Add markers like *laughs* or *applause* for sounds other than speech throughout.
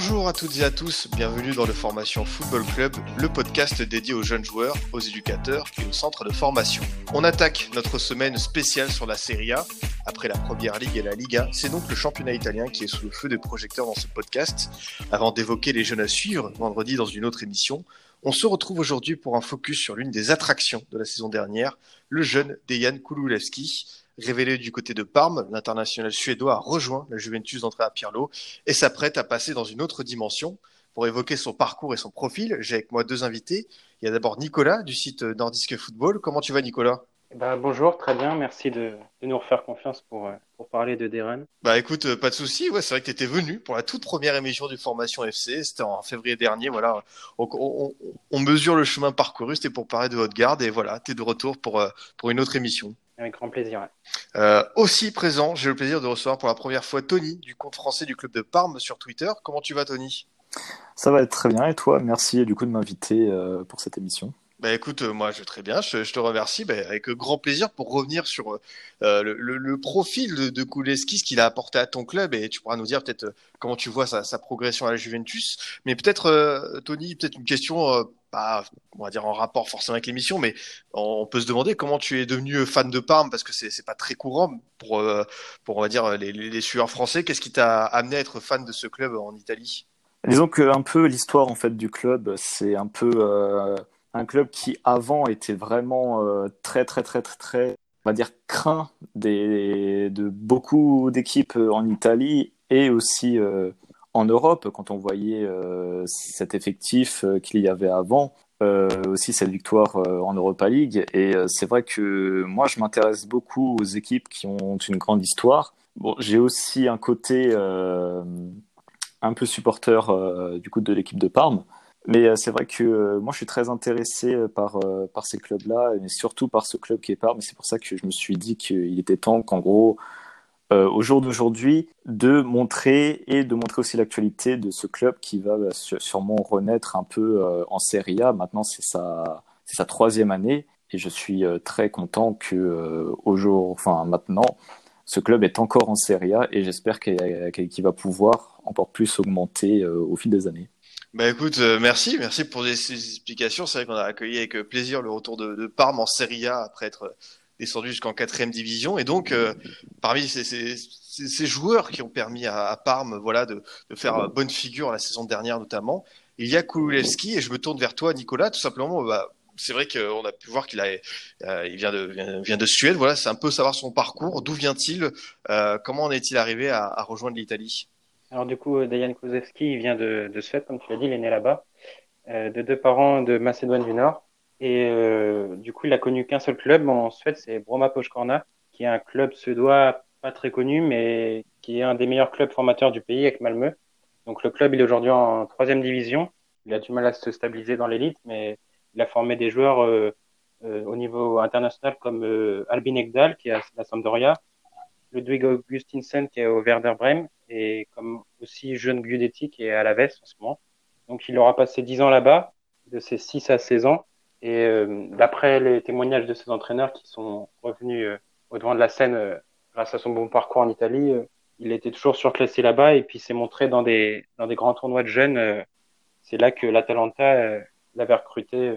Bonjour à toutes et à tous, bienvenue dans le Formation Football Club, le podcast dédié aux jeunes joueurs, aux éducateurs et aux centres de formation. On attaque notre semaine spéciale sur la Serie A. Après la Première Ligue et la Liga, c'est donc le championnat italien qui est sous le feu des projecteurs dans ce podcast. Avant d'évoquer les jeunes à suivre vendredi dans une autre émission, on se retrouve aujourd'hui pour un focus sur l'une des attractions de la saison dernière, le jeune Dejan Kululewski. Révélé du côté de Parme, l'international suédois a rejoint la Juventus d'Andrea Pirlo et s'apprête à passer dans une autre dimension. Pour évoquer son parcours et son profil, j'ai avec moi deux invités. Il y a d'abord Nicolas du site Nordisk Football. Comment tu vas Nicolas? Bah, bonjour, très bien. Merci de, de nous refaire confiance pour, euh, pour parler de Deren. Bah écoute, euh, pas de souci. Ouais, c'est vrai que tu étais venu pour la toute première émission du Formation FC. C'était en février dernier. Voilà, on, on, on mesure le chemin parcouru. C'était pour parler de votre garde et voilà, tu es de retour pour, euh, pour une autre émission. Avec grand plaisir. Ouais. Euh, aussi présent, j'ai le plaisir de recevoir pour la première fois Tony du compte français du club de Parme sur Twitter. Comment tu vas, Tony? Ça va être très bien. Et toi, merci du coup de m'inviter euh, pour cette émission. Bah écoute, euh, moi je vais très bien, je, je te remercie, bah, avec grand plaisir pour revenir sur euh, le, le, le, profil de, de Kuleski, ce qu'il a apporté à ton club, et tu pourras nous dire peut-être comment tu vois sa, sa, progression à la Juventus. Mais peut-être, euh, Tony, peut-être une question, pas, on va dire en rapport forcément avec l'émission, mais on, peut se demander comment tu es devenu fan de Parme, parce que c'est pas très courant pour, pour on va dire les, les sueurs français. Qu'est-ce qui t'a amené à être fan de ce club en Italie? Disons que un peu l'histoire en fait du club, c'est un peu un club qui avant était vraiment euh, très très très très très on va dire craint des, de beaucoup d'équipes en Italie et aussi euh, en Europe quand on voyait euh, cet effectif qu'il y avait avant aussi cette victoire en Europa League. Et c'est vrai que moi je m'intéresse beaucoup aux équipes qui ont une grande histoire. Bon j'ai aussi un côté un peu supporter du coup de l'équipe de Parme. Mais euh, c'est vrai que euh, moi, je suis très intéressé euh, par, par ces clubs-là, mais surtout par ce club qui est part. Mais c'est pour ça que je me suis dit qu'il était temps qu'en gros, au jour d'aujourd'hui, de montrer et de montrer aussi l'actualité de ce club qui va sûrement renaître un peu en Serie A. Maintenant, c'est sa, troisième année et je suis très content que au jour, enfin maintenant, ce club est encore en Serie A et j'espère qu'il va pouvoir encore plus augmenter au fil des années. Bah écoute, euh, merci, merci pour ces explications. C'est vrai qu'on a accueilli avec euh, plaisir le retour de, de Parme en Serie A après être euh, descendu jusqu'en quatrième division. Et donc, euh, parmi ces, joueurs qui ont permis à, Parme, voilà, de, faire bonne figure la saison dernière notamment, il y a Kululewski. Et je me tourne vers toi, Nicolas, tout simplement. Bah, c'est vrai qu'on a pu voir qu'il a, euh, vient de, vient, de Suède. Voilà, c'est un peu savoir son parcours. D'où vient-il euh, Comment en est-il arrivé à, rejoindre l'Italie? Alors du coup, Dayan Kozewski, il vient de, de Suède, comme tu l'as dit, il est né là-bas, de deux parents de Macédoine du Nord. Et euh, du coup, il a connu qu'un seul club en Suède, c'est Broma Pojkorna, qui est un club suédois pas très connu, mais qui est un des meilleurs clubs formateurs du pays avec Malmö. Donc le club, il est aujourd'hui en troisième division. Il a du mal à se stabiliser dans l'élite, mais il a formé des joueurs euh, euh au niveau international comme euh, Albin Ekdal, qui est à la Sampdoria, Ludwig Augustinsen, qui est au Werder Bremen, et comme aussi jeune Gudetti qui est à la veste en ce moment. Donc il aura passé 10 ans là-bas, de ses 6 à 16 ans. Et euh, d'après les témoignages de ses entraîneurs qui sont revenus euh, au devant de la scène euh, grâce à son bon parcours en Italie, euh, il était toujours surclassé là-bas et puis s'est montré dans des, dans des grands tournois de jeunes. C'est là que l'Atalanta l'avait recruté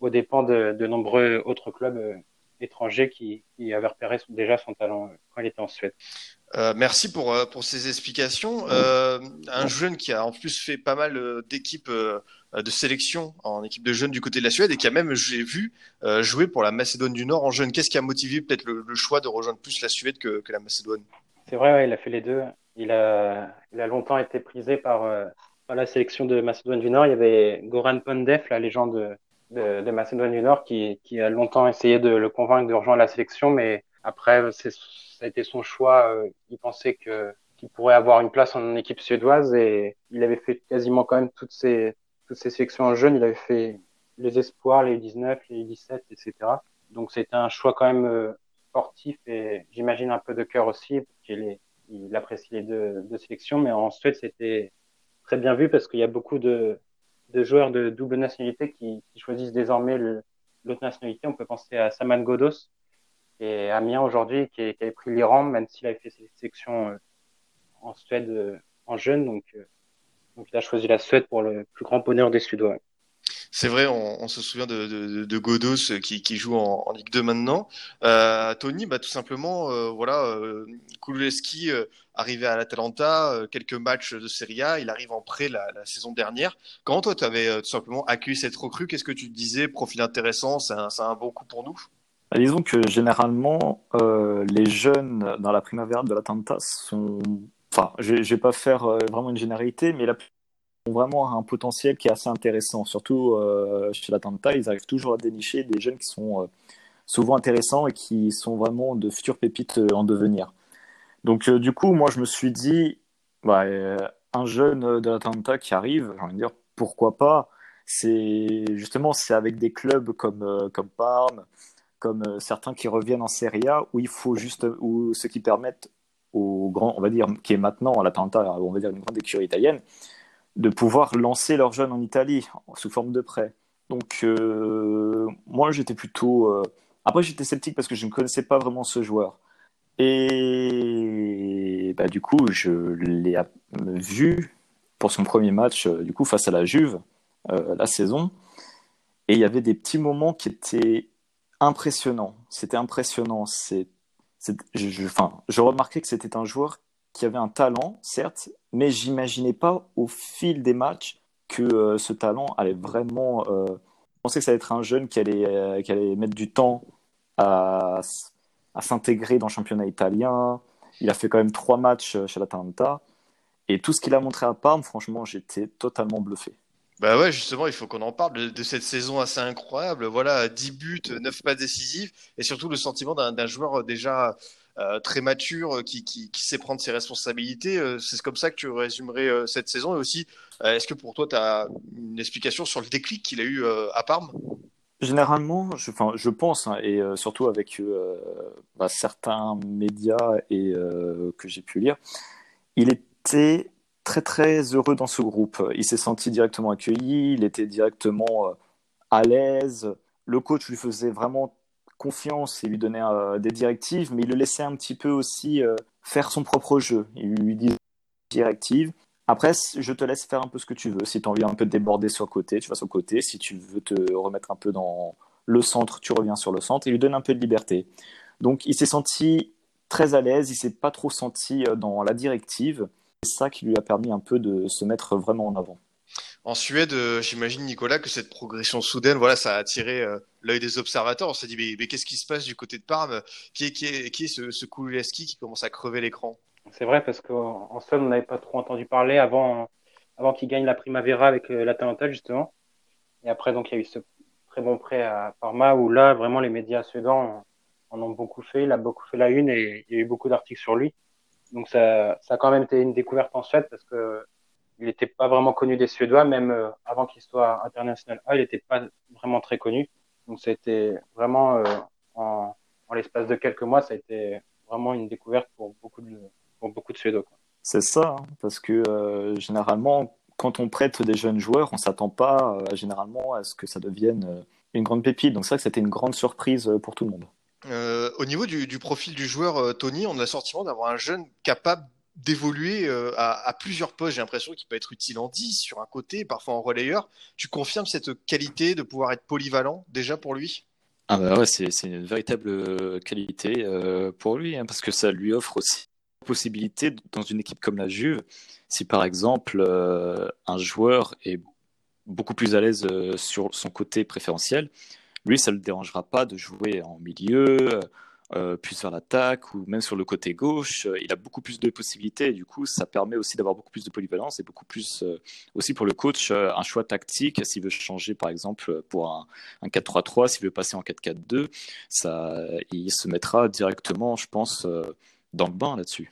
aux dépens de, de nombreux autres clubs étranger qui, qui avait repéré déjà son talent quand il était en Suède. Euh, merci pour, pour ces explications. Euh, un jeune qui a en plus fait pas mal euh, d'équipes de sélection en équipe de jeunes du côté de la Suède et qui a même, j'ai vu, jouer pour la Macédoine du Nord en jeune. Qu'est-ce qui a motivé peut-être le, choix de rejoindre plus la Suède que, la Macédoine? C'est vrai, ouais, il a fait les deux. Il a, longtemps été prisé par, par la sélection de Macédoine du Nord. Il y avait Goran Pandev, la légende de, de, Macédoine du Nord qui, a longtemps essayé de le convaincre de rejoindre la sélection, mais après, ça a été son choix. Euh, il pensait qu'il pourrait avoir une place en équipe suédoise et il avait fait quasiment quand même toutes ses toutes ses sélections en jeunes. Il avait fait les espoirs, les U19, les U17, etc. Donc c'était un choix quand même sportif et j'imagine un peu de cœur aussi, parce qu'il il apprécie les deux, sélections. Mais en Suède, c'était très bien vu parce qu'il y a beaucoup de, joueurs de double nationalité qui, choisissent désormais l'autre nationalité. On peut penser à Saman Godos et Amiens aujourd'hui qui, qui avait pris l'Iran, même s'il avait fait ses sélections euh, en Suède euh, en jeune. Donc, euh, donc il a choisi la Suède pour le plus grand bonheur des Suédois. C'est vrai, on, on, se souvient de, de, de Godos qui, qui, joue en, en, Ligue 2 maintenant. Euh, Tony, bah, tout simplement, euh, voilà, euh, Kuleski euh, arrivé à l'Atalanta, euh, quelques matchs de Serie A, il arrive en prêt la, la saison dernière. Comment toi, tu avais euh, tout simplement accueilli cette recrue? Qu'est-ce que tu te disais? Profil intéressant, c'est un, un, bon coup pour nous? Bah, Disons que généralement, les jeunes dans la primavera de l'Atalanta sont... Enfin, je ne vais pas faire vraiment une généralité, mais la ont vraiment un potentiel qui est assez intéressant. Surtout euh, chez l'Atlanta, ils arrivent toujours à dénicher des jeunes qui sont euh, souvent intéressants et qui sont vraiment de futures pépites euh, en devenir. Donc euh, du coup, moi je me suis dit, bah, un jeune de l'Atlanta qui arrive, j'ai envie de dire pourquoi pas? C'est justement c'est avec des clubs comme comme Parme, comme certains qui reviennent en Serie A où il faut juste ou ce qui permettent au grand, on va dire, qui est maintenant à l'Atlanta, on va dire une grande écurie italienne, de pouvoir lancer leurs jeunes en Italie sous forme de prêt. Donc euh, moi j'étais plutôt... Euh... Après j'étais sceptique parce que je ne connaissais pas vraiment ce joueur. Et bah, du coup je l'ai vu pour son premier match euh, du coup face à la Juve la saison. Et il y avait des petits moments qui étaient impressionnants. C'était impressionnant. C'est, je, remarquais que c'était un joueur qui avait un talent, certes, mais j'imaginais pas au fil des matchs que euh, ce talent allait vraiment. Euh, je pensais que ça allait être un jeune qui allait, euh, mettre du temps à, s'intégrer dans le championnat italien. Il a fait quand même trois matchs chez l'Atalanta. Et tout ce qu'il a montré à Parme, franchement, j'étais totalement bluffé. Bah ouais, justement, il faut qu'on en parle de, cette saison assez incroyable. Voilà, 10 buts, 9 pas décisifs, et surtout le sentiment d'un joueur déjà euh, très mature, euh, qui, sait prendre ses responsabilités. Euh, c'est comme ça que tu résumerais euh, cette saison. Et aussi, euh, est-ce que pour toi, tu as une explication sur le déclic qu'il a eu à Parme? Généralement, je, enfin, je pense, hein, et surtout avec bah, certains médias et, que j'ai pu lire, il était très très heureux dans ce groupe. Il s'est senti directement accueilli, il était directement à l'aise. Le coach lui faisait vraiment confiance et lui donnait euh, des directives, mais il le laissait un petit peu aussi euh, faire son propre jeu. Il lui disait directives. Après, je te laisse faire un peu ce que tu veux. Si tu as envie un peu de déborder sur le côté, tu vas sur le côté. Si tu veux te remettre un peu dans le centre, tu reviens sur le centre. Il lui donne un peu de liberté. Donc, il s'est senti très à l'aise. Il s'est pas trop senti euh, dans la directive. C'est ça qui lui a permis un peu de se mettre vraiment en avant. En Suède, euh, j'imagine Nicolas que cette progression soudaine, voilà, ça a attiré euh, l'œil des observateurs. On s'est dit, mais, mais qu'est-ce qui se passe du côté de Parme? Qui est, qui est, qui est ce, ce qui commence à crever l'écran? C'est vrai parce qu'en Suède, on n'avait pas trop entendu parler avant, avant qu'il gagne la Primavera avec euh, l'Atalanta justement. Et après, donc, il y a eu ce très bon prêt à Parma où là, vraiment, les médias suédois en ont beaucoup fait. Il a beaucoup fait la une et il y a eu beaucoup d'articles sur lui. Donc, ça, ça a quand même été une découverte en Suède parce que il n'était pas vraiment connu des Suédois, même euh, avant qu'il soit international A, il n'était pas vraiment très connu. Donc ça a été vraiment, euh, en, l'espace de quelques mois, ça a été vraiment une découverte pour beaucoup de, pour beaucoup de Suédois. C'est ça, hein, parce que euh, généralement, quand on prête des jeunes joueurs, on s'attend pas généralement à ce que ça devienne une grande pépite. Donc c'est vrai que c'était une grande surprise pour tout le monde. Euh, au niveau du, profil du joueur, Tony, on a le sentiment d'avoir un jeune capable d'évoluer euh, à, plusieurs postes. J'ai l'impression qu'il peut être utile en 10 sur un côté, parfois en relayeur. Tu confirmes cette qualité de pouvoir être polyvalent déjà pour lui? Ah bah ouais, c'est une véritable euh, qualité euh, pour lui, hein, parce que ça lui offre aussi possibilité dans une équipe comme la Juve, si par exemple euh, un joueur est beaucoup plus à l'aise euh, sur son côté préférentiel, lui ça ne le dérangera pas de jouer en milieu, euh, plus vers l'attaque ou même sur le côté gauche. Euh, il a beaucoup plus de possibilités et du coup, ça permet aussi d'avoir beaucoup plus de polyvalence et beaucoup plus euh, aussi pour le coach un choix tactique s'il veut changer par exemple pour un, un 4-3-3, s'il veut passer en 4-4-2, ça, il se mettra directement, je pense, dans le bain là-dessus.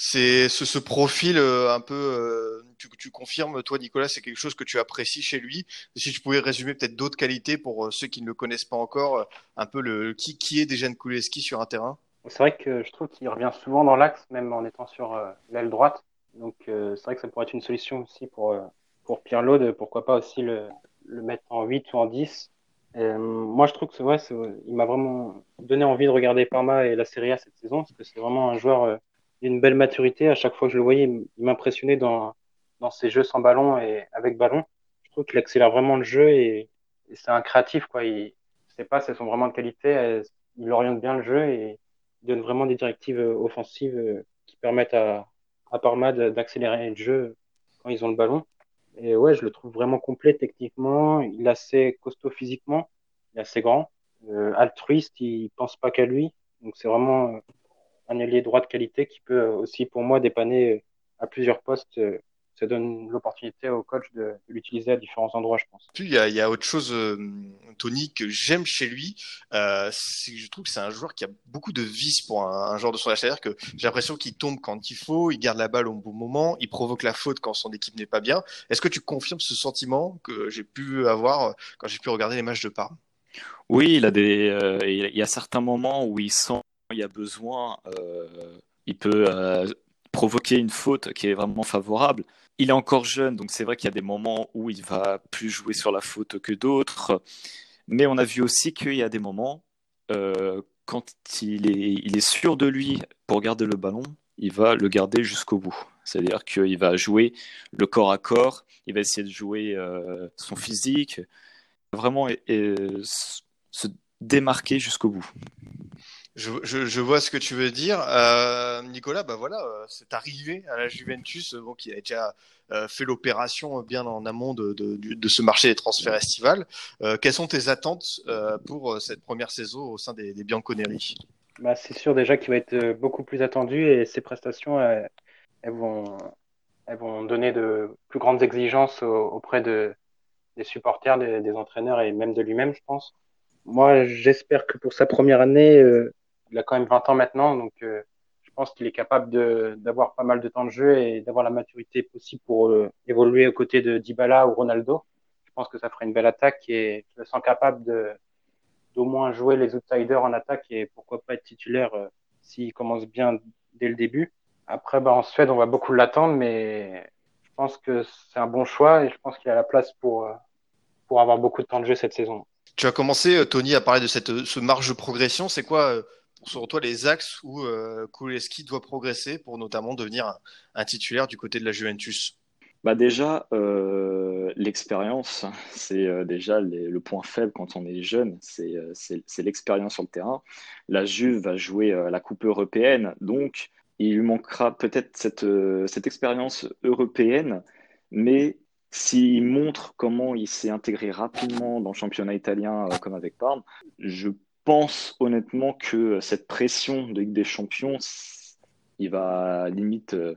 C'est ce, ce, profil euh, un peu. Euh, tu, tu, confirmes, toi, Nicolas, c'est quelque chose que tu apprécies chez lui. Si tu pouvais résumer peut-être d'autres qualités pour euh, ceux qui ne le connaissent pas encore, un peu le qui, qui est Dejan Kuleski sur un terrain? C'est vrai que je trouve qu'il revient souvent dans l'axe, même en étant sur l'aile droite. Donc c'est vrai que ça pourrait être une solution aussi pour pour Pirlo de pourquoi pas aussi le, le mettre en 8 ou en 10. moi, je trouve que c'est vrai, il m'a vraiment donné envie de regarder Parma et la Serie A cette saison, parce que c'est vraiment un joueur une belle maturité. À chaque fois que je le voyais, il m'impressionnait dans, dans ses jeux sans ballon et avec ballon. Je trouve qu'il accélère vraiment le jeu et, c'est un créatif, quoi. Il, ses passes, elles sont vraiment de qualité. il oriente bien le jeu et il donne vraiment des directives euh, offensives euh, qui permettent à, à Parma d'accélérer le jeu quand ils ont le ballon. Et ouais, je le trouve vraiment complet techniquement. Il est assez costaud physiquement. Il est assez grand. Euh, altruiste, il pense pas qu'à lui. Donc c'est vraiment euh, un ailier droit de qualité qui peut aussi, pour moi, dépanner euh, à plusieurs postes. Euh, ça donne l'opportunité au coach de, l'utiliser à différents endroits, je pense. il y a, il y a autre chose, euh, Tony, que j'aime chez lui. Euh, je trouve que c'est un joueur qui a beaucoup de vis pour un, un joueur de son âge. C'est-à-dire que j'ai l'impression qu'il tombe quand il faut, il garde la balle au bon moment, il provoque la faute quand son équipe n'est pas bien. Est-ce que tu confirmes ce sentiment que j'ai pu avoir quand j'ai pu regarder les matchs de Parme? Oui, il a des, euh, il y a certains moments où il sent il y a besoin, euh, il peut euh, provoquer une faute qui est vraiment favorable. Il est encore jeune, donc c'est vrai qu'il y a des moments où il va plus jouer sur la faute que d'autres. Mais on a vu aussi qu'il y a des moments, euh, quand il est, sûr de lui pour garder le ballon, il va le garder jusqu'au bout. C'est-à-dire qu'il va jouer le corps à corps, il va essayer de jouer son physique, vraiment se démarquer jusqu'au bout. Je, je, je, vois ce que tu veux dire. Euh, Nicolas, bah voilà, euh, c'est arrivé à la Juventus, bon, qui a déjà euh, fait l'opération bien en amont de, de, de, ce marché des transferts estivales. Euh, quelles sont tes attentes euh, pour cette première saison au sein des, des Bianconeri? Bah, C'est sûr déjà qu'il va être beaucoup plus attendu et ses prestations, elles, elles, vont, elles vont donner de plus grandes exigences auprès de, des supporters, des, des entraîneurs et même de lui-même, je pense. Moi, j'espère que pour sa première année, il a quand même 20 ans maintenant, donc euh, je pense qu'il est capable d'avoir pas mal de temps de jeu et d'avoir la maturité possible pour euh, évoluer aux côtés de Dybala ou Ronaldo. Je pense que ça ferait une belle attaque et je le sens capable de d'au moins jouer les outsiders en attaque et pourquoi pas être titulaire euh, s'il commence bien dès le début. Après, bah, en Suède, on va beaucoup l'attendre, mais je pense que c'est un bon choix et je pense qu'il a la place pour, pour avoir beaucoup de temps de jeu cette saison. Tu as commencé, Tony, à parler de cette ce marge de progression. C'est quoi sur toi les axes où euh, Kuleski doit progresser pour notamment devenir un, titulaire du côté de la Juventus? Bah déjà, euh, l'expérience, c'est euh, déjà le point faible quand on est jeune, c'est l'expérience sur le terrain. La Juve va jouer la Coupe européenne, donc il lui manquera peut-être cette, cette expérience européenne, mais s'il montre comment il s'est intégré rapidement dans le championnat italien, comme avec Parme, je pense honnêtement que cette pression de Ligue des Champions, il va limite euh,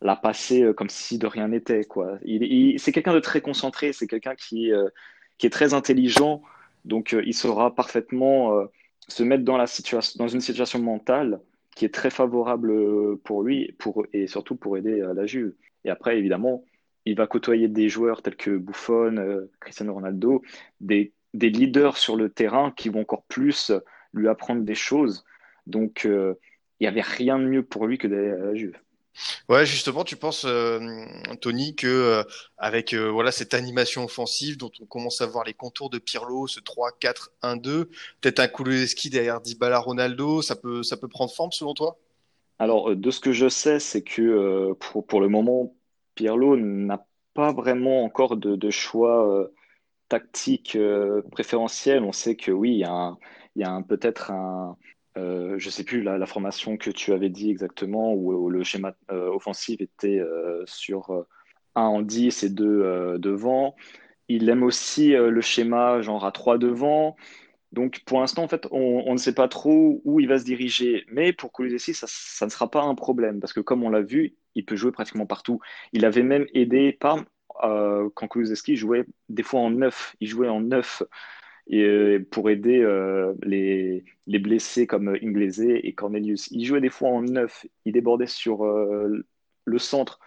la passer euh, comme si de rien n'était. Quoi. Il, c'est quelqu'un de très concentré, c'est quelqu'un qui, euh, qui est très intelligent, donc il saura parfaitement se mettre dans, la situation, dans une situation mentale qui est très favorable pour lui pour, et surtout pour aider la Juve. Et après, évidemment, il va côtoyer des joueurs tels que Buffon, Cristiano Ronaldo, des des leaders sur le terrain qui vont encore plus lui apprendre des choses. Donc, euh, il n'y avait rien de mieux pour lui que d'aller à la Juve. Ouais, justement, tu penses, euh, Tony, que euh, avec voilà cette animation offensive dont on commence à voir les contours de Pirlo, ce 3-4-1-2, peut-être un Kuleski derrière Dybala, Ronaldo, ça peut ça peut prendre forme selon toi? Alors, de ce que je sais, c'est que pour, pour le moment, Pirlo n'a pas vraiment encore de, de choix tactique euh, préférentielle, on sait que oui, il y a, y a peut-être un, euh, je sais plus la, formation que tu avais dit exactement, où, le schéma euh, offensif était sur 1 en 10 et 2 devant. Il aime aussi le schéma genre à 3 devant. Donc pour l'instant, en fait, on, ne sait pas trop où il va se diriger. Mais pour Kulusevski, ça, ça ne sera pas un problème, parce que comme on l'a vu, il peut jouer pratiquement partout. Il avait même aidé par euh, quand Kulusevski jouait des fois en neuf, il jouait en neuf. et, pour aider les, les, blessés comme Inglese et Cornelius. Il jouait des fois en neuf, il débordait sur le centre.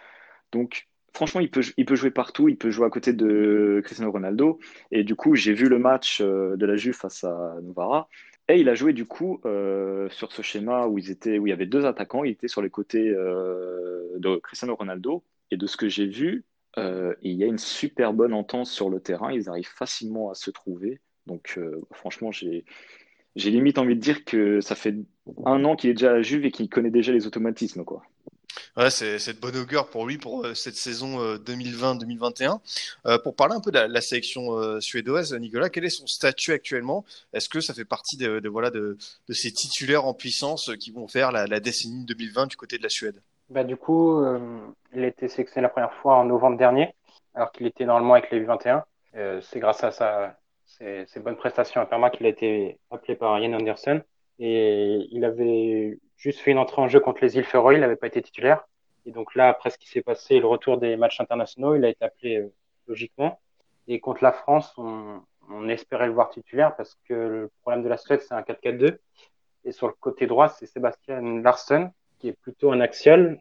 Donc, franchement, il peut, jouer partout. Il peut jouer à côté de Cristiano Ronaldo. Et du coup, j'ai vu le match de la Juve face à Novara. Et il a joué du coup euh, sur ce schéma où, il y avait deux attaquants. Il était sur les côtés euh, de Cristiano Ronaldo. Et de ce que j'ai vu, euh, il y a une super bonne entente sur le terrain. Ils arrivent facilement à se trouver. Donc franchement, j'ai, limite envie de dire que ça fait un an qu'il est déjà à la Juve et qu'il connaît déjà les automatismes. Quoi. Ouais, c'est de bonne augure pour lui pour euh, cette saison 2020-2021. Euh, euh, pour parler un peu de la, sélection suédoise, Nicolas, quel est son statut actuellement? Est-ce que ça fait partie de, voilà de, ces titulaires en puissance qui vont faire la, décennie 2020 du côté de la Suède? Bah, Du coup, il a été sélectionné la première fois en novembre dernier, alors qu'il était normalement avec les U21. c'est grâce à sa, ses, bonnes prestations à Perma qu'il a été appelé par Ian Anderson. Et il avait juste fait une entrée en jeu contre les îles Feroe, il n'avait pas été titulaire. Et donc là, après ce qui s'est passé, le retour des matchs internationaux, il a été appelé euh, logiquement. Et contre la France, on, on, espérait le voir titulaire parce que le problème de la Suède, c'est un 4-4-2. Et sur le côté droit, c'est Sébastien Larsson, qui est plutôt un axial.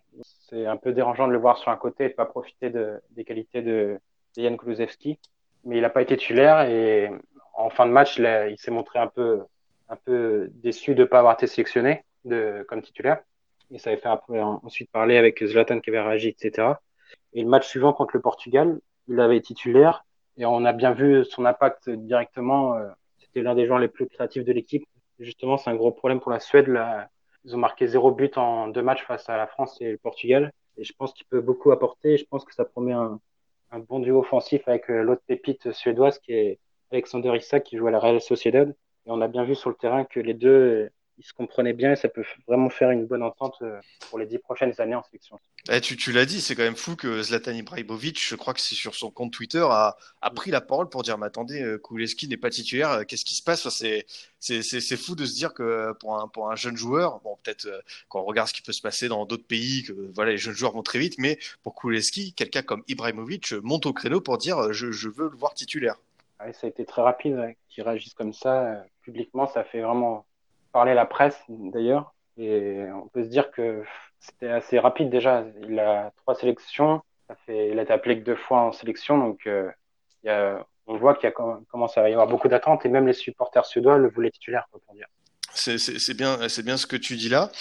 C'est un peu dérangeant de le voir sur un côté et de pas profiter de, des qualités de, de Jan Kulusevski. Mais il n'a pas été titulaire et en fin de match, il, s'est montré un peu, un peu déçu de ne pas avoir été sélectionné de, comme titulaire. Et ça avait fait après, ensuite parler avec Zlatan qui avait réagi, etc. Et le match suivant contre le Portugal, il avait titulaire et on a bien vu son impact directement. Euh, c'était l'un des joueurs les plus créatifs de l'équipe. Justement, c'est un gros problème pour la Suède. Là, ils ont marqué zéro but en deux matchs face à la France et le Portugal. Et je pense qu'il peut beaucoup apporter. Je pense que ça promet un, bon duo offensif avec euh, l'autre pépite suédoise qui est Alexander Isak qui joue à la Real Sociedad. Et on a bien vu sur le terrain que les deux ils se comprenaient bien et ça peut vraiment faire une bonne entente euh, pour les dix prochaines années en sélection. Eh, tu, tu l'as dit, c'est quand même fou que Zlatan Ibrahimovic, je crois que c'est sur son compte Twitter, a, a pris la parole pour dire Mais attendez, euh, Kuleski n'est pas titulaire, euh, qu'est-ce qui se passe? C'est, fou de se dire que pour un, pour un jeune joueur, bon, peut-être quand on regarde ce qui peut se passer dans d'autres pays, que voilà, les jeunes joueurs vont très vite, mais pour Kuleski, quelqu'un comme Ibrahimovic monte au créneau pour dire Je, je veux le voir titulaire. ça a été très rapide, qu'il réagisse comme ça publiquement, ça fait vraiment parler la presse d'ailleurs. Et on peut se dire que c'était assez rapide déjà. Il a trois sélections. Il a été appelé que deux fois en sélection. Donc, euh, y a, on voit qu'il commence à y avoir beaucoup d'attentes et même les supporters suédois le voulaient titulaire, pour dire. C'est bien, bien ce que tu dis là.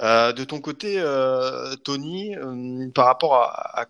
Euh, de ton côté, euh, Tony, par rapport à, à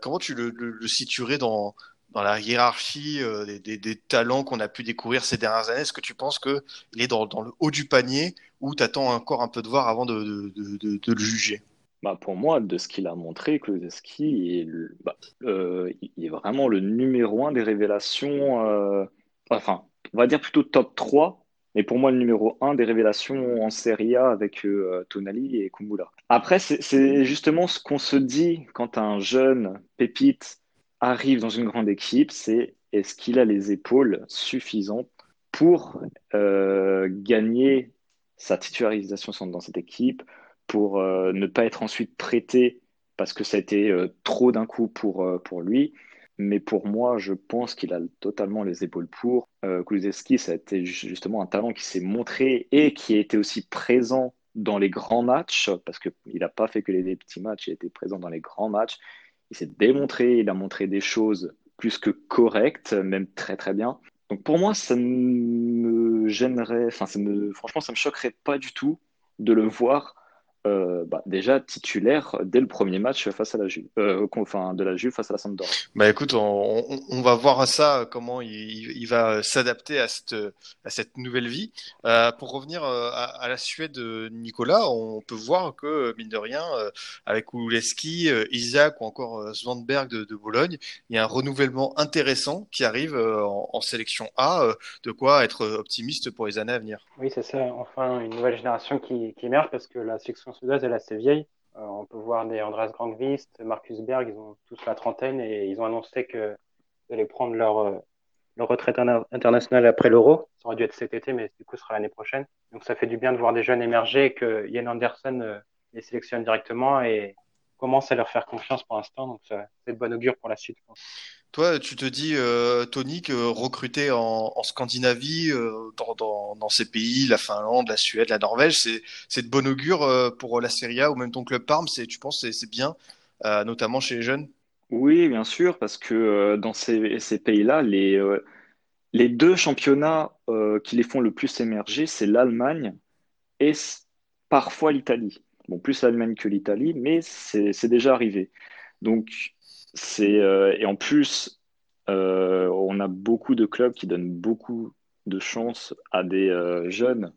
comment tu le situerais dans, dans la hiérarchie euh, des, talents qu'on a pu découvrir ces dernières années Est-ce que tu penses qu'il est dans, le haut du panier ou tu attends encore un peu de voir avant de, le juger? Bah pour moi, de ce qu'il a montré, Klozeski est, bah, euh, il est vraiment le numéro un des révélations, euh, enfin, on va dire plutôt top 3, mais pour moi, le numéro un des révélations en Serie A avec Tonali et Kumula. Après, c'est justement ce qu'on se dit quand un jeune pépite arrive dans une grande équipe, c'est est-ce qu'il a les épaules suffisantes pour euh, gagner sa titularisation dans cette équipe, pour euh, ne pas être ensuite prêté parce que ça a été euh, trop d'un coup pour, pour lui. Mais pour moi, je pense qu'il a totalement les épaules pour. Kulusevski, ça a été justement un talent qui s'est montré et qui a été aussi présent dans les grands matchs, parce qu'il n'a pas fait que les petits matchs, il a été présent dans les grands matchs il s'est démontré, il a montré des choses plus que correctes, même très très bien. Donc pour moi, ça me gênerait, enfin, ça me, franchement, ça me choquerait pas du tout de le voir euh, bah, déjà titulaire dès le premier match face à la Juve, euh, enfin de la Juve face à la Sampdoria. Bah écoute, on, on, va voir ça comment il, il va s'adapter à cette à cette nouvelle vie. Euh, pour revenir à, à, la Suède, Nicolas, on peut voir que mine de rien, avec Uleski, Isaac ou encore Svanberg de, de, Bologne, il y a un renouvellement intéressant qui arrive en, en, sélection A. de quoi être optimiste pour les années à venir. Oui, c'est ça. Enfin, une nouvelle génération qui, qui émerge parce que la sélection elle est assez vieille. Euh, on peut voir des Andreas Grangvist, Marcus Berg, ils ont tous la trentaine et ils ont annoncé que allaient prendre leur, euh, retraite internationale après l'Euro. Ça aurait dû être cet été, mais du coup, ce sera l'année prochaine. Donc, ça fait du bien de voir des jeunes émerger et que Ian Anderson euh, les sélectionne directement et commence à leur faire confiance pour l'instant. Donc, c'est de bon augure pour la suite. Toi, tu te dis, euh, Tony, que recruter en, Scandinavie, euh, dans, ces pays, la Finlande, la Suède, la Norvège, c'est de bon augure euh, pour la Serie A ou même ton club Parme. Tu penses c'est bien, euh, notamment chez les jeunes? Oui, bien sûr, parce que dans ces, pays-là, les, les deux championnats qui les font le plus émerger, c'est l'Allemagne et parfois l'Italie. Bon, plus l'Allemagne que l'Italie, mais c'est déjà arrivé. Donc, c'est euh, et en plus, euh, on a beaucoup de clubs qui donnent beaucoup de chance à des euh, jeunes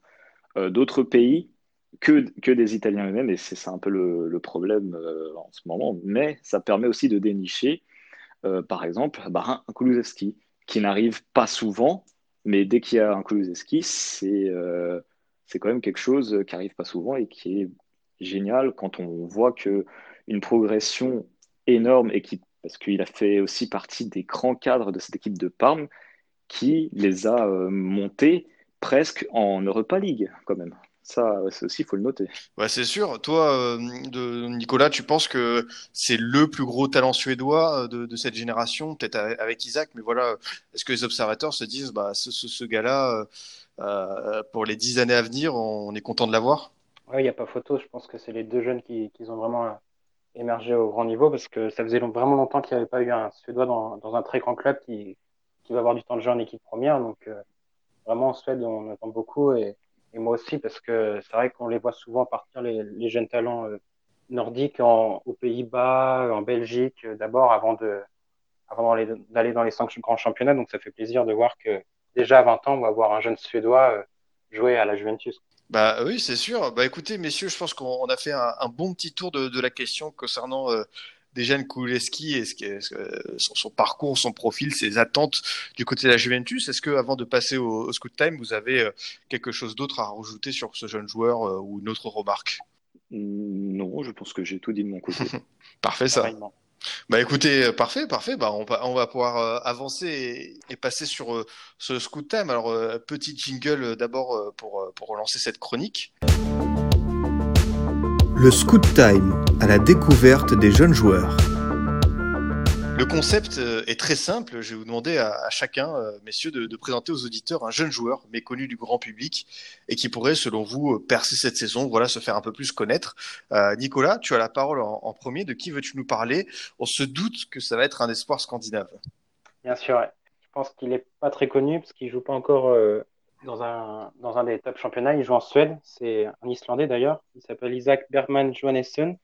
d'autres pays que, que des Italiens eux-mêmes, et c'est un peu le, problème en ce moment. Mais ça permet aussi de dénicher, par exemple, bah, un Kulusevski, qui n'arrive pas souvent, mais dès qu'il y a un Kulusevski, c'est c'est quand même quelque chose qui arrive pas souvent et qui est génial quand on voit que une progression énorme et qui, parce qu'il a fait aussi partie des grands cadres de cette équipe de Parme qui les a euh, montés presque en Europa League quand même. Ça aussi, il faut le noter. Ouais, c'est sûr. Toi, euh, de, Nicolas, tu penses que c'est le plus gros talent suédois euh, de, de cette génération, peut-être avec Isaac, mais voilà, est-ce que les observateurs se disent, bah, ce, ce, ce gars-là, euh, pour les dix années à venir, on est content de l'avoir? Oui, il n'y a pas photo. Je pense que c'est les deux jeunes qui, qui ont vraiment émergé au grand niveau parce que ça faisait vraiment longtemps qu'il n'y avait pas eu un Suédois dans, dans, un très grand club qui, qui va avoir du temps de jeu en équipe première. Donc, euh, vraiment, en Suède, on attend beaucoup et, et moi aussi parce que c'est vrai qu'on les voit souvent partir, les, jeunes talents euh, nordiques en, aux Pays-Bas, en Belgique, euh, d'abord avant de avant d'aller dans les cinq grands championnats. Donc, ça fait plaisir de voir que déjà à 20 ans, on va voir un jeune Suédois jouer à la Juventus. Bah oui, c'est sûr. Bah écoutez, messieurs, je pense qu'on a fait un, un, bon petit tour de, de la question concernant euh, Dejan Kuleski et ce, son, son, parcours, son profil, ses attentes du côté de la Juventus. Est-ce que, avant de passer au, au Scoot Time, vous avez euh, quelque chose d'autre à rajouter sur ce jeune joueur euh, ou une autre remarque? Non, je pense que j'ai tout dit de mon côté. *laughs* Parfait, ça. Pareillement. Bah écoutez, parfait, parfait. Bah on va, pouvoir euh, avancer et, passer sur euh, ce scoot time. Alors euh, petit jingle d'abord pour pour relancer cette chronique. Le scoot time à la découverte des jeunes joueurs. Le concept est très simple. Je vais vous demander à, chacun, messieurs, de, présenter aux auditeurs un jeune joueur méconnu du grand public et qui pourrait, selon vous, percer cette saison, voilà, se faire un peu plus connaître. Euh, Nicolas, tu as la parole en, premier. De qui veux-tu nous parler? On se doute que ça va être un espoir scandinave. Bien sûr. Je pense qu'il est pas très connu parce qu'il joue pas encore euh, dans un dans un des top championnats. Il joue en Suède. C'est un Islandais d'ailleurs. Il s'appelle Isaac Bergman Johannesson.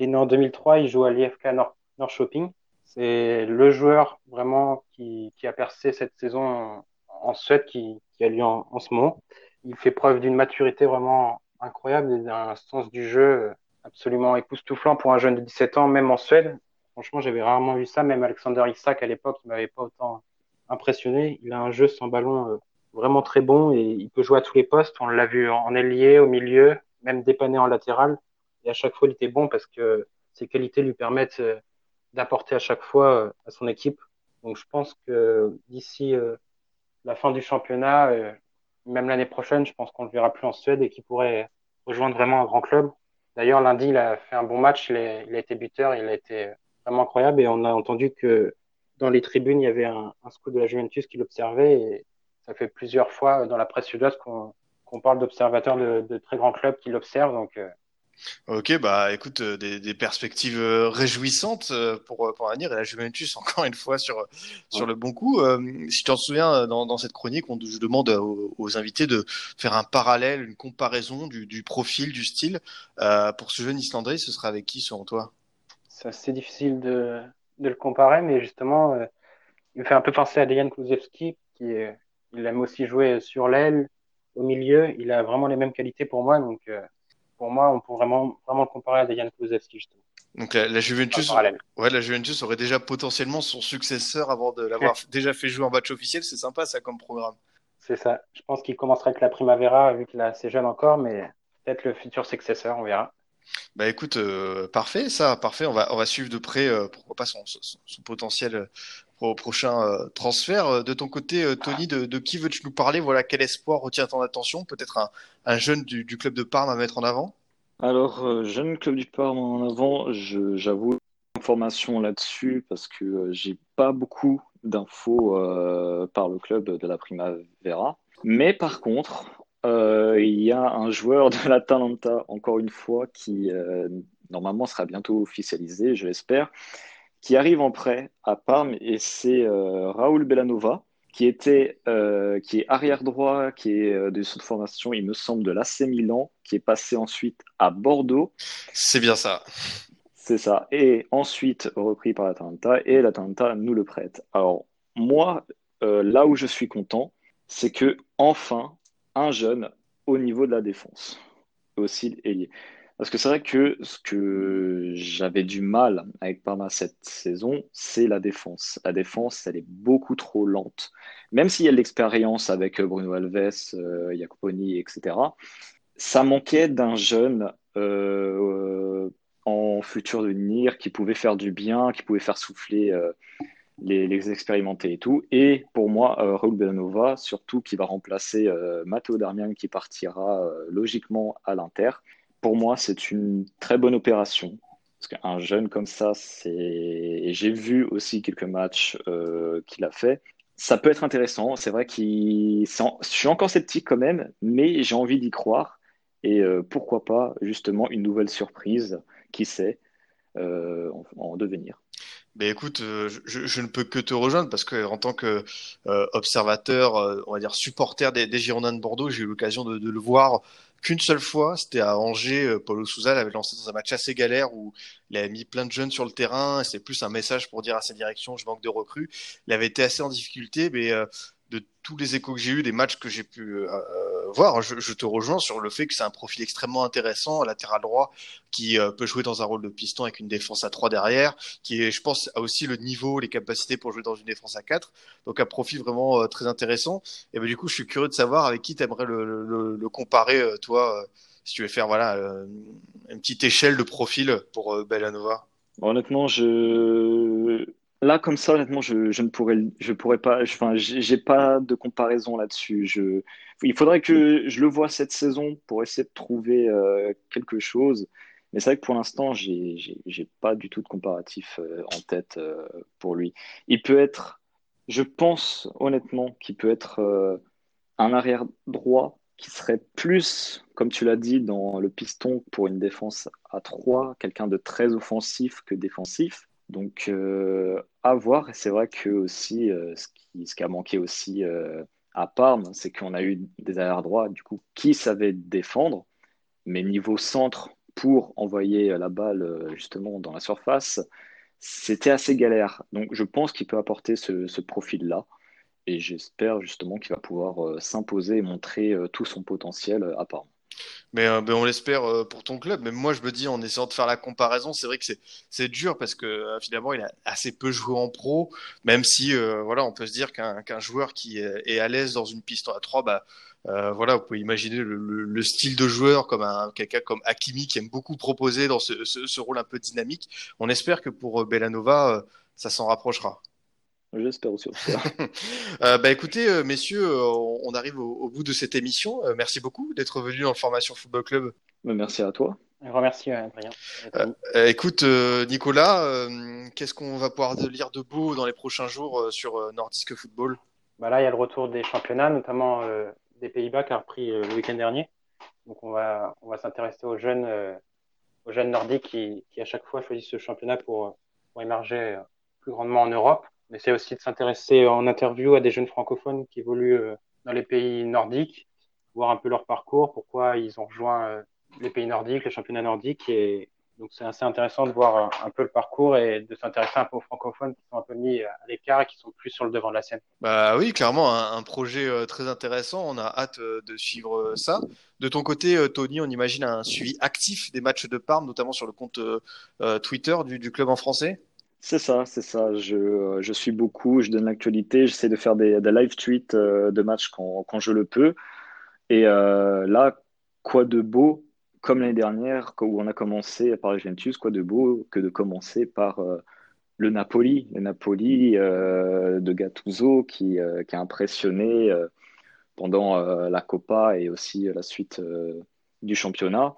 Il est né en 2003. Il joue à l'IFK Nord Norrköping. C'est le joueur vraiment qui, qui, a percé cette saison en, Suède qui, qui, a lieu en, en, ce moment. Il fait preuve d'une maturité vraiment incroyable et d'un sens du jeu absolument époustouflant pour un jeune de 17 ans, même en Suède. Franchement, j'avais rarement vu ça. Même Alexander Isak à l'époque, il m'avait pas autant impressionné. Il a un jeu sans ballon euh, vraiment très bon et il peut jouer à tous les postes. On l'a vu en ailier, au milieu, même dépanné en latéral. Et à chaque fois, il était bon parce que ses qualités lui permettent euh, d'apporter à chaque fois euh, à son équipe. Donc je pense que d'ici euh, la fin du championnat, euh, même l'année prochaine, je pense qu'on le verra plus en Suède et qu'il pourrait rejoindre vraiment un grand club. D'ailleurs, lundi, il a fait un bon match, il a, il a, été buteur, il a été vraiment incroyable et on a entendu que dans les tribunes, il y avait un, un scout de la Juventus qui l'observait et ça fait plusieurs fois dans la presse sud-ouest qu'on qu parle d'observateurs de, de, très grands clubs qui l'observent. Donc, euh, Ok, bah écoute, euh, des, perspectives euh, réjouissantes euh, pour, pour l'avenir et la Juventus *laughs* encore une fois sur, sur le bon coup. si tu t'en souviens, dans, cette chronique, on, je demande aux, invités de faire un parallèle, une comparaison du, du profil, du style. Pour ce jeune Islandais, ce sera avec qui selon toi? C'est assez difficile de, de le comparer, mais justement, il me fait un peu penser à Dejan Kulusevski, qui il aime aussi jouer sur l'aile, au milieu. Il a vraiment les mêmes qualités pour moi, donc pour moi, on peut vraiment, vraiment le comparer à Dejan Kulusevski, justement. Donc la, la Juventus, ouais, la Juventus aurait déjà potentiellement son successeur avant de l'avoir déjà fait jouer en match officiel. C'est sympa ça comme programme. C'est ça. Je pense qu'il commencerait avec la Primavera vu qu'il est assez jeune encore, mais peut-être le futur successeur, on verra. Bah écoute, euh, parfait ça, parfait. On va on va suivre de près, euh, pourquoi pas son, son, son potentiel au prochain euh, transfert. De ton côté, euh, Tony, de, qui veux-tu nous parler? Voilà, quel espoir retient ton attention? Peut-être un, un, jeune du, club de Parme à mettre en avant? Alors, euh, jeune club du Parme en avant, j'avoue d'informations là-dessus parce que j'ai pas beaucoup d'infos par le club de la Primavera. Mais par contre, il y a un joueur de l'Atalanta, encore une fois, qui normalement sera bientôt officialisé, je l'espère, qui arrive en prêt à Parme et c'est Raoul Bellanova qui était euh, qui est arrière droit, qui est euh, de cette formation, il me semble, de l'AC Milan, qui est passé ensuite à Bordeaux. C'est bien ça. C'est ça. Et ensuite repris par l'Atalanta et l'Atalanta nous le prête. Alors moi, euh, là où je suis content, c'est que enfin un jeune au niveau de la défense, aussi ailier. Parce que c'est vrai que ce que j'avais du mal avec Parma cette saison, c'est la défense. La défense, elle est beaucoup trop lente. Même s'il y a de l'expérience avec euh, Bruno Alves, euh, Jacoponi, etc., ça manquait d'un jeune euh, en futur de NIR qui pouvait faire du bien, qui pouvait faire souffler les, expérimentés et tout. Et pour moi, Raúl Belanova, surtout qui va remplacer Matteo Darmian qui partira logiquement à l'Inter pour moi, c'est une très bonne opération. Parce qu'un jeune comme ça, c'est. J'ai vu aussi quelques matchs euh, qu'il a fait. Ça peut être intéressant. C'est vrai qu'il. Je suis encore sceptique quand même, mais j'ai envie d'y croire. Et euh, pourquoi pas, justement, une nouvelle surprise, qui sait, euh, en, devenir. Ben écoute, je, ne peux que te rejoindre parce que en tant que observateur, on va dire supporter des, Girondins de Bordeaux, j'ai eu l'occasion de, le voir qu'une seule fois, c'était à Angers, euh, Paulo Souza l'avait lancé dans un match assez galère où il avait mis plein de jeunes sur le terrain, c'est plus un message pour dire à sa direction je manque de recrues. Il avait été assez en difficulté, mais euh, de tous les échos que j'ai eu, des matchs que j'ai pu euh, euh, voir, je, te rejoins sur le fait que c'est un profil extrêmement intéressant, latéral droit, qui euh, peut jouer dans un rôle de piston avec une défense à 3 derrière, qui est, je pense, a aussi le niveau, les capacités pour jouer dans une défense à 4. Donc un profil vraiment très intéressant. Et ben, du coup, je suis curieux de savoir avec qui tu aimerais le, le, comparer, toi, si tu veux faire voilà une petite échelle de profil pour Bellanova. Honnêtement, je Là, comme ça, honnêtement, je, je ne pourrais, je pourrais pas, enfin, j'ai pas de comparaison là-dessus. Il faudrait que je le vois cette saison pour essayer de trouver euh, quelque chose. Mais c'est vrai que pour l'instant, j'ai pas du tout de comparatif euh, en tête euh, pour lui. Il peut être, je pense honnêtement qu'il peut être un arrière droit qui serait plus, comme tu l'as dit, dans le piston pour une défense à 3, quelqu'un de très offensif que défensif. Donc, euh, à voir. C'est vrai que aussi, euh, ce, qui, a manqué aussi euh, à Parme, c'est qu'on a eu des arrières droits, du coup, qui savaient défendre, mais niveau centre pour envoyer la balle justement dans la surface, c'était assez galère. Donc, je pense qu'il peut apporter ce, ce profil-là. Et j'espère justement qu'il va pouvoir s'imposer et montrer tout son potentiel à Parme. Mais euh, ben, on l'espère euh, pour ton club. Mais moi, je me dis, en essayant de faire la comparaison, c'est vrai que c'est dur parce que euh, finalement, il a assez peu joué en pro. Même si, voilà, on peut se dire qu'un joueur qui est, à l'aise dans une piste à 3, bah, voilà, vous pouvez imaginer le, style de joueur comme un quelqu'un comme Hakimi qui aime beaucoup proposer dans ce, ce, rôle un peu dynamique. On espère que pour Bellanova, ça s'en rapprochera. J'espère aussi. *laughs* euh, bah écoutez, euh, messieurs, euh, on arrive au, bout de cette émission. Euh, merci beaucoup d'être venu dans le Formation Football Club. Bah, merci à toi. Un grand merci, Adrien. écoute, Nicolas, qu'est-ce qu'on va pouvoir lire de beau dans les prochains jours sur Nordisk Football? Bah Là, il y a le retour des championnats, notamment des Pays-Bas qui a repris le week-end dernier. Donc, on va, on va s'intéresser aux jeunes, aux jeunes nordiques qui, qui, à chaque fois, choisissent ce championnat pour, pour émerger plus grandement en Europe. On essaie aussi de s'intéresser en interview à des jeunes francophones qui évoluent euh, dans les pays nordiques, voir un peu leur parcours, pourquoi ils ont rejoint euh, les pays nordiques, les championnats nordiques. Et donc, c'est assez intéressant de voir euh, un peu le parcours et de s'intéresser un peu aux francophones qui sont un peu mis à l'écart et qui sont plus sur le devant de la scène. Bah oui, clairement, un, projet très intéressant. On a hâte de suivre ça. De ton côté, Tony, on imagine un suivi actif des matchs de Parme, notamment sur le compte Twitter du club en français? C'est ça, c'est ça. Je, euh, je, suis beaucoup, je donne l'actualité, j'essaie de faire des, des live tweets euh, de matchs quand, quand, je le peux. Et euh, là, quoi de beau, comme l'année dernière, où on a commencé par Juventus, quoi de beau que de commencer par le Napoli, le Napoli de Gattuso qui, qui a impressionné pendant la Coppa et aussi la suite du championnat.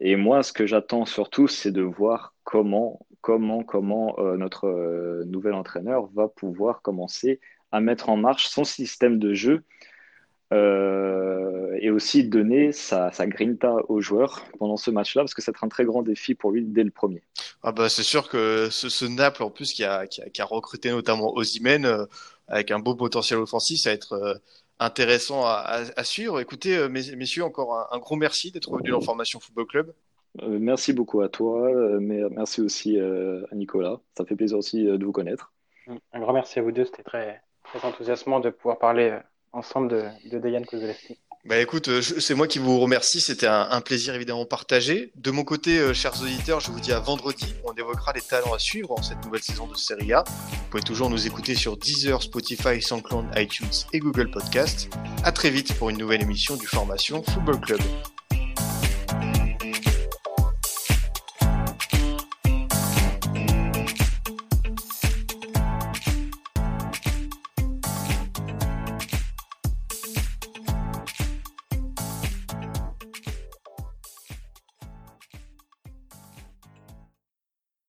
Et moi, ce que j'attends surtout, c'est de voir comment comment, comment notre nouvel entraîneur va pouvoir commencer à mettre en marche son système de jeu euh, et aussi donner sa, sa, grinta aux joueurs pendant ce match-là, parce que sera un très grand défi pour lui dès le premier. Ah bah c'est sûr que ce, Naples, en plus, qui a, qui a, recruté notamment Ozymen, euh, avec un beau potentiel offensif, ça va être euh, intéressant à, suivre. Écoutez, euh, messieurs, encore un, un gros merci d'être venu dans Formation Football Club. Merci beaucoup à toi, mais merci aussi à Nicolas. Ça fait plaisir aussi de vous connaître. Un grand merci à vous deux, c'était très, très enthousiasmant de pouvoir parler ensemble de, de Dejan Kozlowski. Bah écoute, c'est moi qui vous remercie, c'était un, un, plaisir évidemment partagé. De mon côté, euh, chers auditeurs, je vous dis à vendredi, on évoquera les talents à suivre en cette nouvelle saison de Serie A. Vous pouvez toujours nous écouter sur Deezer, Spotify, SoundCloud, iTunes et Google Podcast. À très vite pour une nouvelle émission du Formation Football Club.